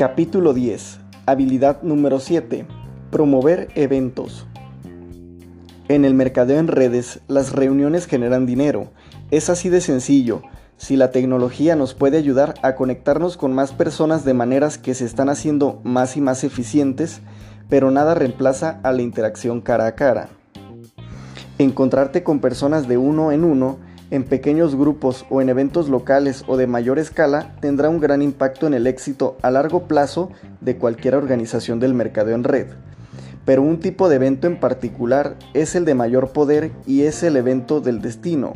Capítulo 10. Habilidad número 7. Promover eventos. En el mercadeo en redes, las reuniones generan dinero. Es así de sencillo. Si la tecnología nos puede ayudar a conectarnos con más personas de maneras que se están haciendo más y más eficientes, pero nada reemplaza a la interacción cara a cara. Encontrarte con personas de uno en uno en pequeños grupos o en eventos locales o de mayor escala tendrá un gran impacto en el éxito a largo plazo de cualquier organización del mercado en red. Pero un tipo de evento en particular es el de mayor poder y es el evento del destino.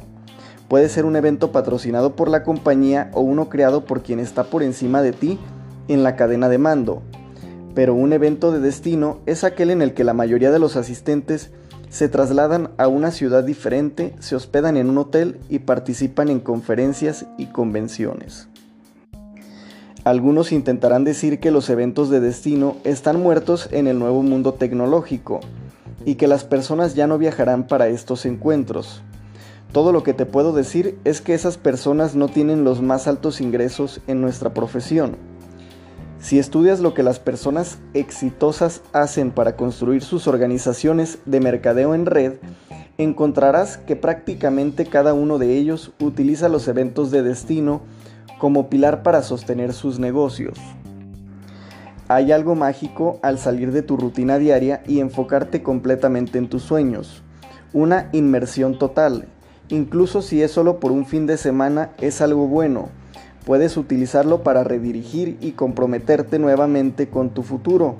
Puede ser un evento patrocinado por la compañía o uno creado por quien está por encima de ti en la cadena de mando. Pero un evento de destino es aquel en el que la mayoría de los asistentes se trasladan a una ciudad diferente, se hospedan en un hotel y participan en conferencias y convenciones. Algunos intentarán decir que los eventos de destino están muertos en el nuevo mundo tecnológico y que las personas ya no viajarán para estos encuentros. Todo lo que te puedo decir es que esas personas no tienen los más altos ingresos en nuestra profesión si estudias lo que las personas exitosas hacen para construir sus organizaciones de mercadeo en red, encontrarás que prácticamente cada uno de ellos utiliza los eventos de destino como pilar para sostener sus negocios. Hay algo mágico al salir de tu rutina diaria y enfocarte completamente en tus sueños. Una inmersión total. Incluso si es solo por un fin de semana, es algo bueno Puedes utilizarlo para redirigir y comprometerte nuevamente con tu futuro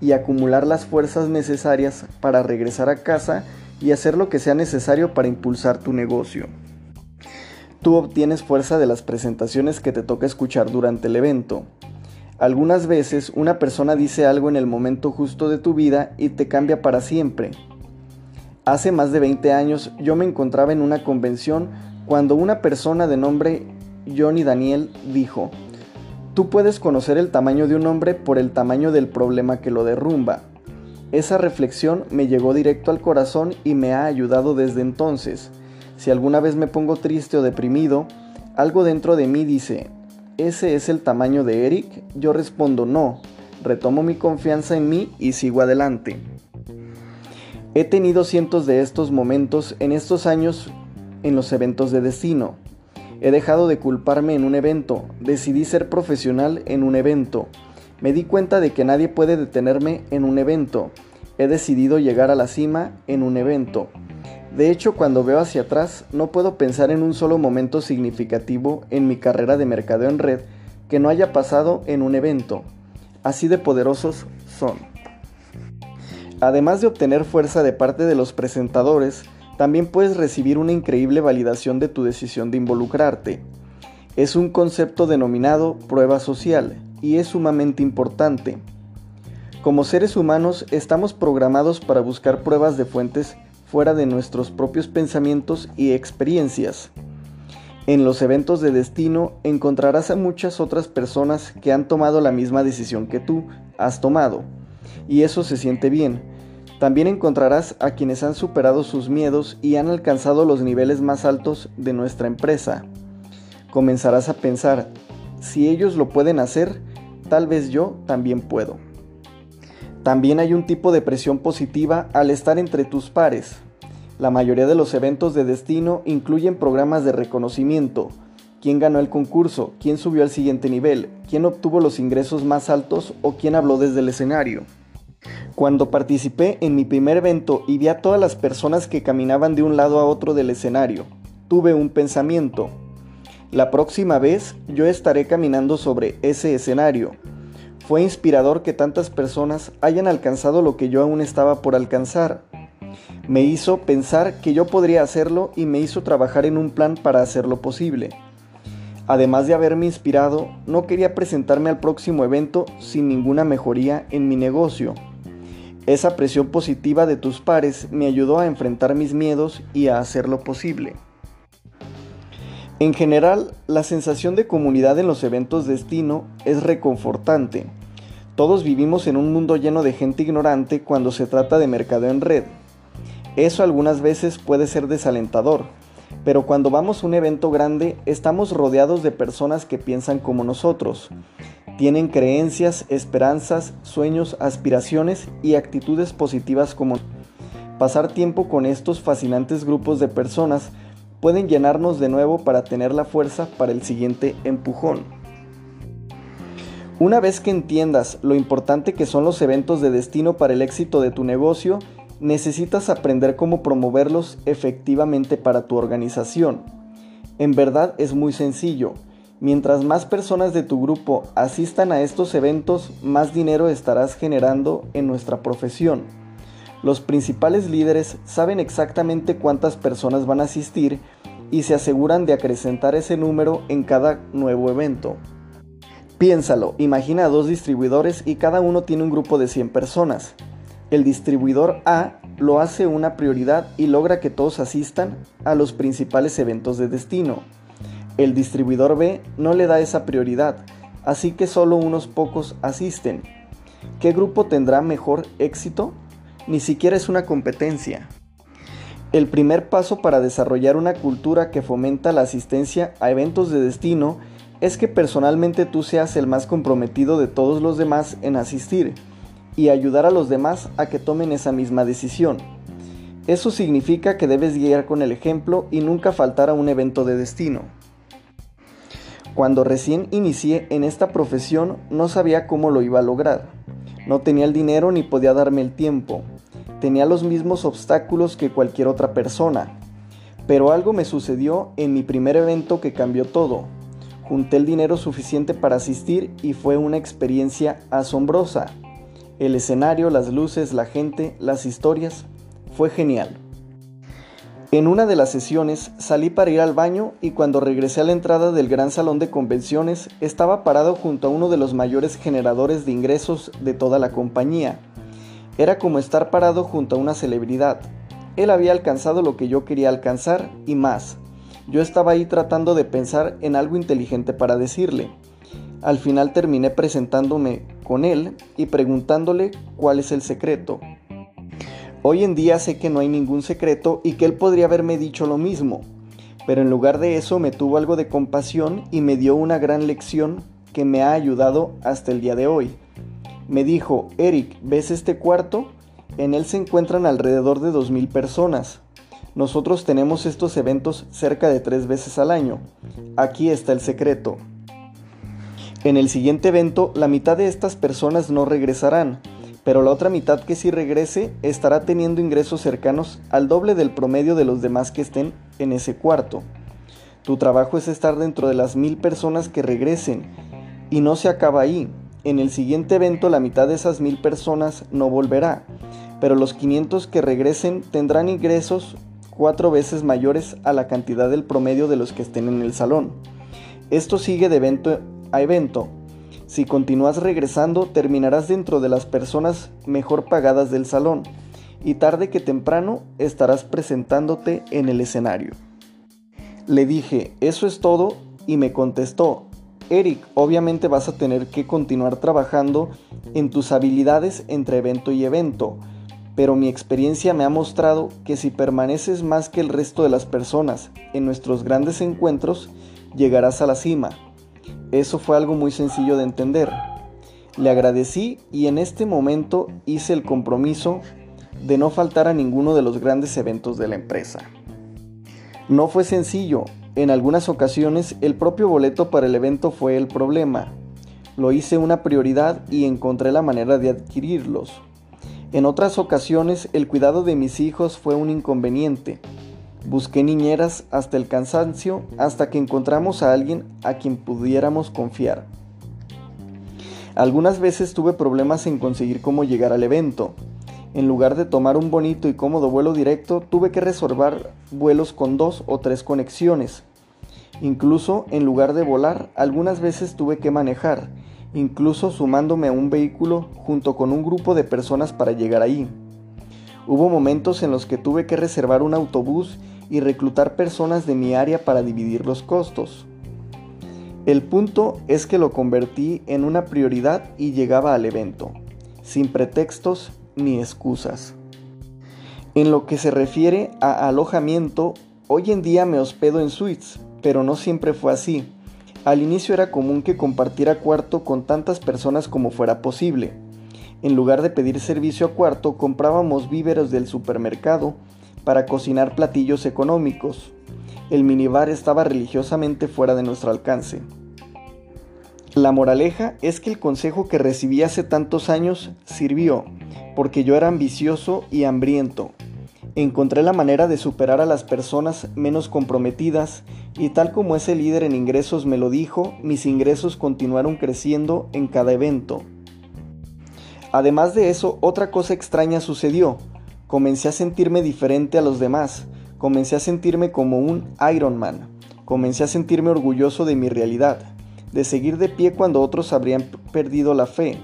y acumular las fuerzas necesarias para regresar a casa y hacer lo que sea necesario para impulsar tu negocio. Tú obtienes fuerza de las presentaciones que te toca escuchar durante el evento. Algunas veces una persona dice algo en el momento justo de tu vida y te cambia para siempre. Hace más de 20 años yo me encontraba en una convención cuando una persona de nombre Johnny Daniel dijo, Tú puedes conocer el tamaño de un hombre por el tamaño del problema que lo derrumba. Esa reflexión me llegó directo al corazón y me ha ayudado desde entonces. Si alguna vez me pongo triste o deprimido, algo dentro de mí dice, ¿ese es el tamaño de Eric? Yo respondo no, retomo mi confianza en mí y sigo adelante. He tenido cientos de estos momentos en estos años en los eventos de destino. He dejado de culparme en un evento, decidí ser profesional en un evento. Me di cuenta de que nadie puede detenerme en un evento. He decidido llegar a la cima en un evento. De hecho, cuando veo hacia atrás, no puedo pensar en un solo momento significativo en mi carrera de mercadeo en red que no haya pasado en un evento. Así de poderosos son. Además de obtener fuerza de parte de los presentadores, también puedes recibir una increíble validación de tu decisión de involucrarte. Es un concepto denominado prueba social y es sumamente importante. Como seres humanos estamos programados para buscar pruebas de fuentes fuera de nuestros propios pensamientos y experiencias. En los eventos de destino encontrarás a muchas otras personas que han tomado la misma decisión que tú has tomado, y eso se siente bien, también encontrarás a quienes han superado sus miedos y han alcanzado los niveles más altos de nuestra empresa. Comenzarás a pensar, si ellos lo pueden hacer, tal vez yo también puedo. También hay un tipo de presión positiva al estar entre tus pares. La mayoría de los eventos de destino incluyen programas de reconocimiento, quién ganó el concurso, quién subió al siguiente nivel, quién obtuvo los ingresos más altos o quién habló desde el escenario. Cuando participé en mi primer evento y vi a todas las personas que caminaban de un lado a otro del escenario, tuve un pensamiento. La próxima vez yo estaré caminando sobre ese escenario. Fue inspirador que tantas personas hayan alcanzado lo que yo aún estaba por alcanzar. Me hizo pensar que yo podría hacerlo y me hizo trabajar en un plan para hacerlo posible. Además de haberme inspirado, no quería presentarme al próximo evento sin ninguna mejoría en mi negocio. Esa presión positiva de tus pares me ayudó a enfrentar mis miedos y a hacerlo posible. En general, la sensación de comunidad en los eventos destino es reconfortante. Todos vivimos en un mundo lleno de gente ignorante cuando se trata de mercado en red. Eso algunas veces puede ser desalentador, pero cuando vamos a un evento grande estamos rodeados de personas que piensan como nosotros, Tienen creencias, esperanzas, sueños, aspiraciones y actitudes positivas como pasar tiempo con estos fascinantes grupos de personas pueden llenarnos de nuevo para tener la fuerza para el siguiente empujón. Una vez que entiendas lo importante que son los eventos de destino para el éxito de tu negocio, necesitas aprender cómo promoverlos efectivamente para tu organización. En verdad es muy sencillo. Mientras más personas de tu grupo asistan a estos eventos, más dinero estarás generando en nuestra profesión. Los principales líderes saben exactamente cuántas personas van a asistir y se aseguran de acrecentar ese número en cada nuevo evento. Piénsalo, imagina a dos distribuidores y cada uno tiene un grupo de 100 personas. El distribuidor A lo hace una prioridad y logra que todos asistan a los principales eventos de destino. El distribuidor B no le da esa prioridad, así que solo unos pocos asisten. ¿Qué grupo tendrá mejor éxito? Ni siquiera es una competencia. El primer paso para desarrollar una cultura que fomenta la asistencia a eventos de destino es que personalmente tú seas el más comprometido de todos los demás en asistir y ayudar a los demás a que tomen esa misma decisión. Eso significa que debes guiar con el ejemplo y nunca faltar a un evento de destino. Cuando recién inicié en esta profesión no sabía cómo lo iba a lograr. No tenía el dinero ni podía darme el tiempo. Tenía los mismos obstáculos que cualquier otra persona. Pero algo me sucedió en mi primer evento que cambió todo. Junté el dinero suficiente para asistir y fue una experiencia asombrosa. El escenario, las luces, la gente, las historias. Fue genial. En una de las sesiones salí para ir al baño y cuando regresé a la entrada del gran salón de convenciones estaba parado junto a uno de los mayores generadores de ingresos de toda la compañía. Era como estar parado junto a una celebridad. Él había alcanzado lo que yo quería alcanzar y más. Yo estaba ahí tratando de pensar en algo inteligente para decirle. Al final terminé presentándome con él y preguntándole cuál es el secreto. Hoy en día sé que no hay ningún secreto y que él podría haberme dicho lo mismo, pero en lugar de eso me tuvo algo de compasión y me dio una gran lección que me ha ayudado hasta el día de hoy. Me dijo, Eric, ¿ves este cuarto? En él se encuentran alrededor de 2.000 personas. Nosotros tenemos estos eventos cerca de tres veces al año. Aquí está el secreto. En el siguiente evento, la mitad de estas personas no regresarán, pero la otra mitad que sí regrese estará teniendo ingresos cercanos al doble del promedio de los demás que estén en ese cuarto. Tu trabajo es estar dentro de las mil personas que regresen y no se acaba ahí. En el siguiente evento la mitad de esas mil personas no volverá, pero los 500 que regresen tendrán ingresos cuatro veces mayores a la cantidad del promedio de los que estén en el salón. Esto sigue de evento a evento. Si continúas regresando, terminarás dentro de las personas mejor pagadas del salón y tarde que temprano estarás presentándote en el escenario. Le dije, ¿eso es todo? Y me contestó, Eric, obviamente vas a tener que continuar trabajando en tus habilidades entre evento y evento, pero mi experiencia me ha mostrado que si permaneces más que el resto de las personas en nuestros grandes encuentros, llegarás a la cima. Eso fue algo muy sencillo de entender. Le agradecí y en este momento hice el compromiso de no faltar a ninguno de los grandes eventos de la empresa. No fue sencillo, en algunas ocasiones el propio boleto para el evento fue el problema. Lo hice una prioridad y encontré la manera de adquirirlos. En otras ocasiones el cuidado de mis hijos fue un inconveniente Busqué niñeras hasta el cansancio hasta que encontramos a alguien a quien pudiéramos confiar. Algunas veces tuve problemas en conseguir cómo llegar al evento. En lugar de tomar un bonito y cómodo vuelo directo, tuve que reservar vuelos con dos o tres conexiones. Incluso en lugar de volar, algunas veces tuve que manejar, incluso sumándome a un vehículo junto con un grupo de personas para llegar ahí. Hubo momentos en los que tuve que reservar un autobús y reclutar personas de mi área para dividir los costos. El punto es que lo convertí en una prioridad y llegaba al evento, sin pretextos ni excusas. En lo que se refiere a alojamiento, hoy en día me hospedo en suites, pero no siempre fue así. Al inicio era común que compartiera cuarto con tantas personas como fuera posible. En lugar de pedir servicio a cuarto, comprábamos víveres del supermercado para cocinar platillos económicos. El minibar estaba religiosamente fuera de nuestro alcance. La moraleja es que el consejo que recibí hace tantos años sirvió, porque yo era ambicioso y hambriento. Encontré la manera de superar a las personas menos comprometidas y tal como ese líder en ingresos me lo dijo, mis ingresos continuaron creciendo en cada evento. Además de eso, otra cosa extraña sucedió. Comencé a sentirme diferente a los demás, comencé a sentirme como un Iron Man, comencé a sentirme orgulloso de mi realidad, de seguir de pie cuando otros habrían perdido la fe.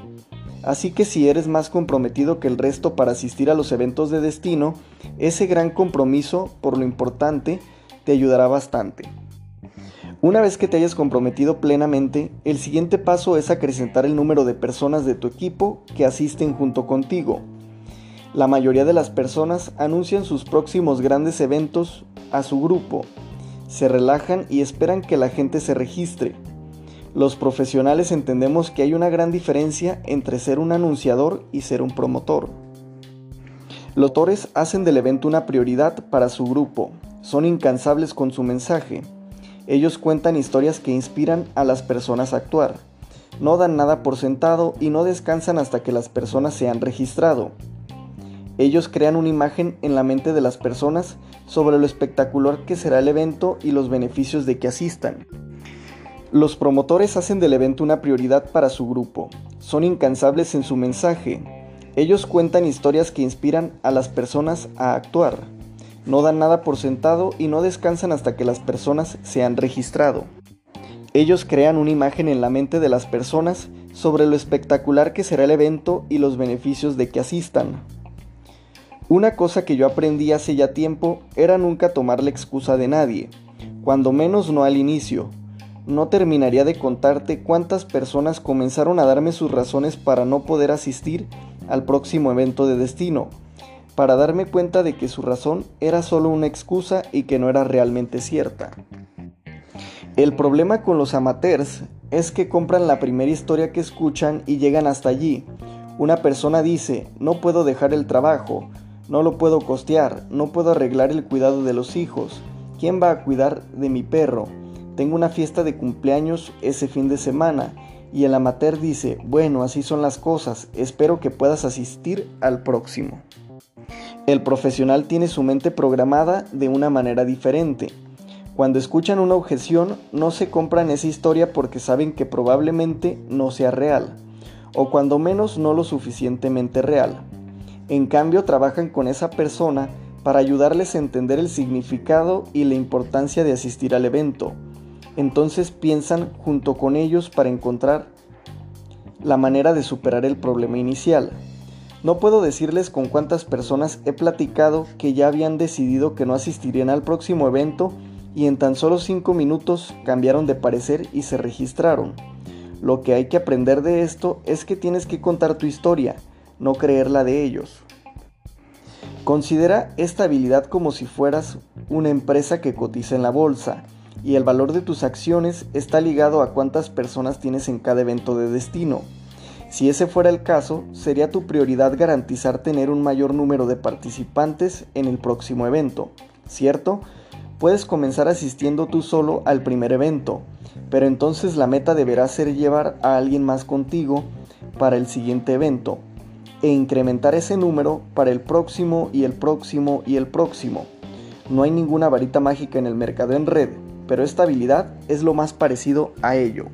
Así que si eres más comprometido que el resto para asistir a los eventos de destino, ese gran compromiso, por lo importante, te ayudará bastante. Una vez que te hayas comprometido plenamente, el siguiente paso es acrecentar el número de personas de tu equipo que asisten junto contigo. La mayoría de las personas anuncian sus próximos grandes eventos a su grupo, se relajan y esperan que la gente se registre. Los profesionales entendemos que hay una gran diferencia entre ser un anunciador y ser un promotor. Los hacen del evento una prioridad para su grupo, son incansables con su mensaje, ellos cuentan historias que inspiran a las personas a actuar. No dan nada por sentado y no descansan hasta que las personas se han registrado. Ellos crean una imagen en la mente de las personas sobre lo espectacular que será el evento y los beneficios de que asistan. Los promotores hacen del evento una prioridad para su grupo. Son incansables en su mensaje. Ellos cuentan historias que inspiran a las personas a actuar no dan nada por sentado y no descansan hasta que las personas se han registrado. Ellos crean una imagen en la mente de las personas sobre lo espectacular que será el evento y los beneficios de que asistan. Una cosa que yo aprendí hace ya tiempo era nunca tomar la excusa de nadie, cuando menos no al inicio. No terminaría de contarte cuántas personas comenzaron a darme sus razones para no poder asistir al próximo evento de destino, para darme cuenta de que su razón era solo una excusa y que no era realmente cierta. El problema con los amateurs es que compran la primera historia que escuchan y llegan hasta allí. Una persona dice, no puedo dejar el trabajo, no lo puedo costear, no puedo arreglar el cuidado de los hijos, ¿quién va a cuidar de mi perro? Tengo una fiesta de cumpleaños ese fin de semana y el amateur dice, bueno, así son las cosas, espero que puedas asistir al próximo. El profesional tiene su mente programada de una manera diferente. Cuando escuchan una objeción, no se compran esa historia porque saben que probablemente no sea real, o cuando menos no lo suficientemente real. En cambio, trabajan con esa persona para ayudarles a entender el significado y la importancia de asistir al evento. Entonces piensan junto con ellos para encontrar la manera de superar el problema inicial. No puedo decirles con cuántas personas he platicado que ya habían decidido que no asistirían al próximo evento y en tan solo 5 minutos cambiaron de parecer y se registraron. Lo que hay que aprender de esto es que tienes que contar tu historia, no creerla de ellos. Considera esta habilidad como si fueras una empresa que cotiza en la bolsa y el valor de tus acciones está ligado a cuántas personas tienes en cada evento de destino. Si ese fuera el caso, sería tu prioridad garantizar tener un mayor número de participantes en el próximo evento, ¿cierto? Puedes comenzar asistiendo tú solo al primer evento, pero entonces la meta deberá ser llevar a alguien más contigo para el siguiente evento e incrementar ese número para el próximo y el próximo y el próximo. No hay ninguna varita mágica en el mercado en red, pero esta habilidad es lo más parecido a ello.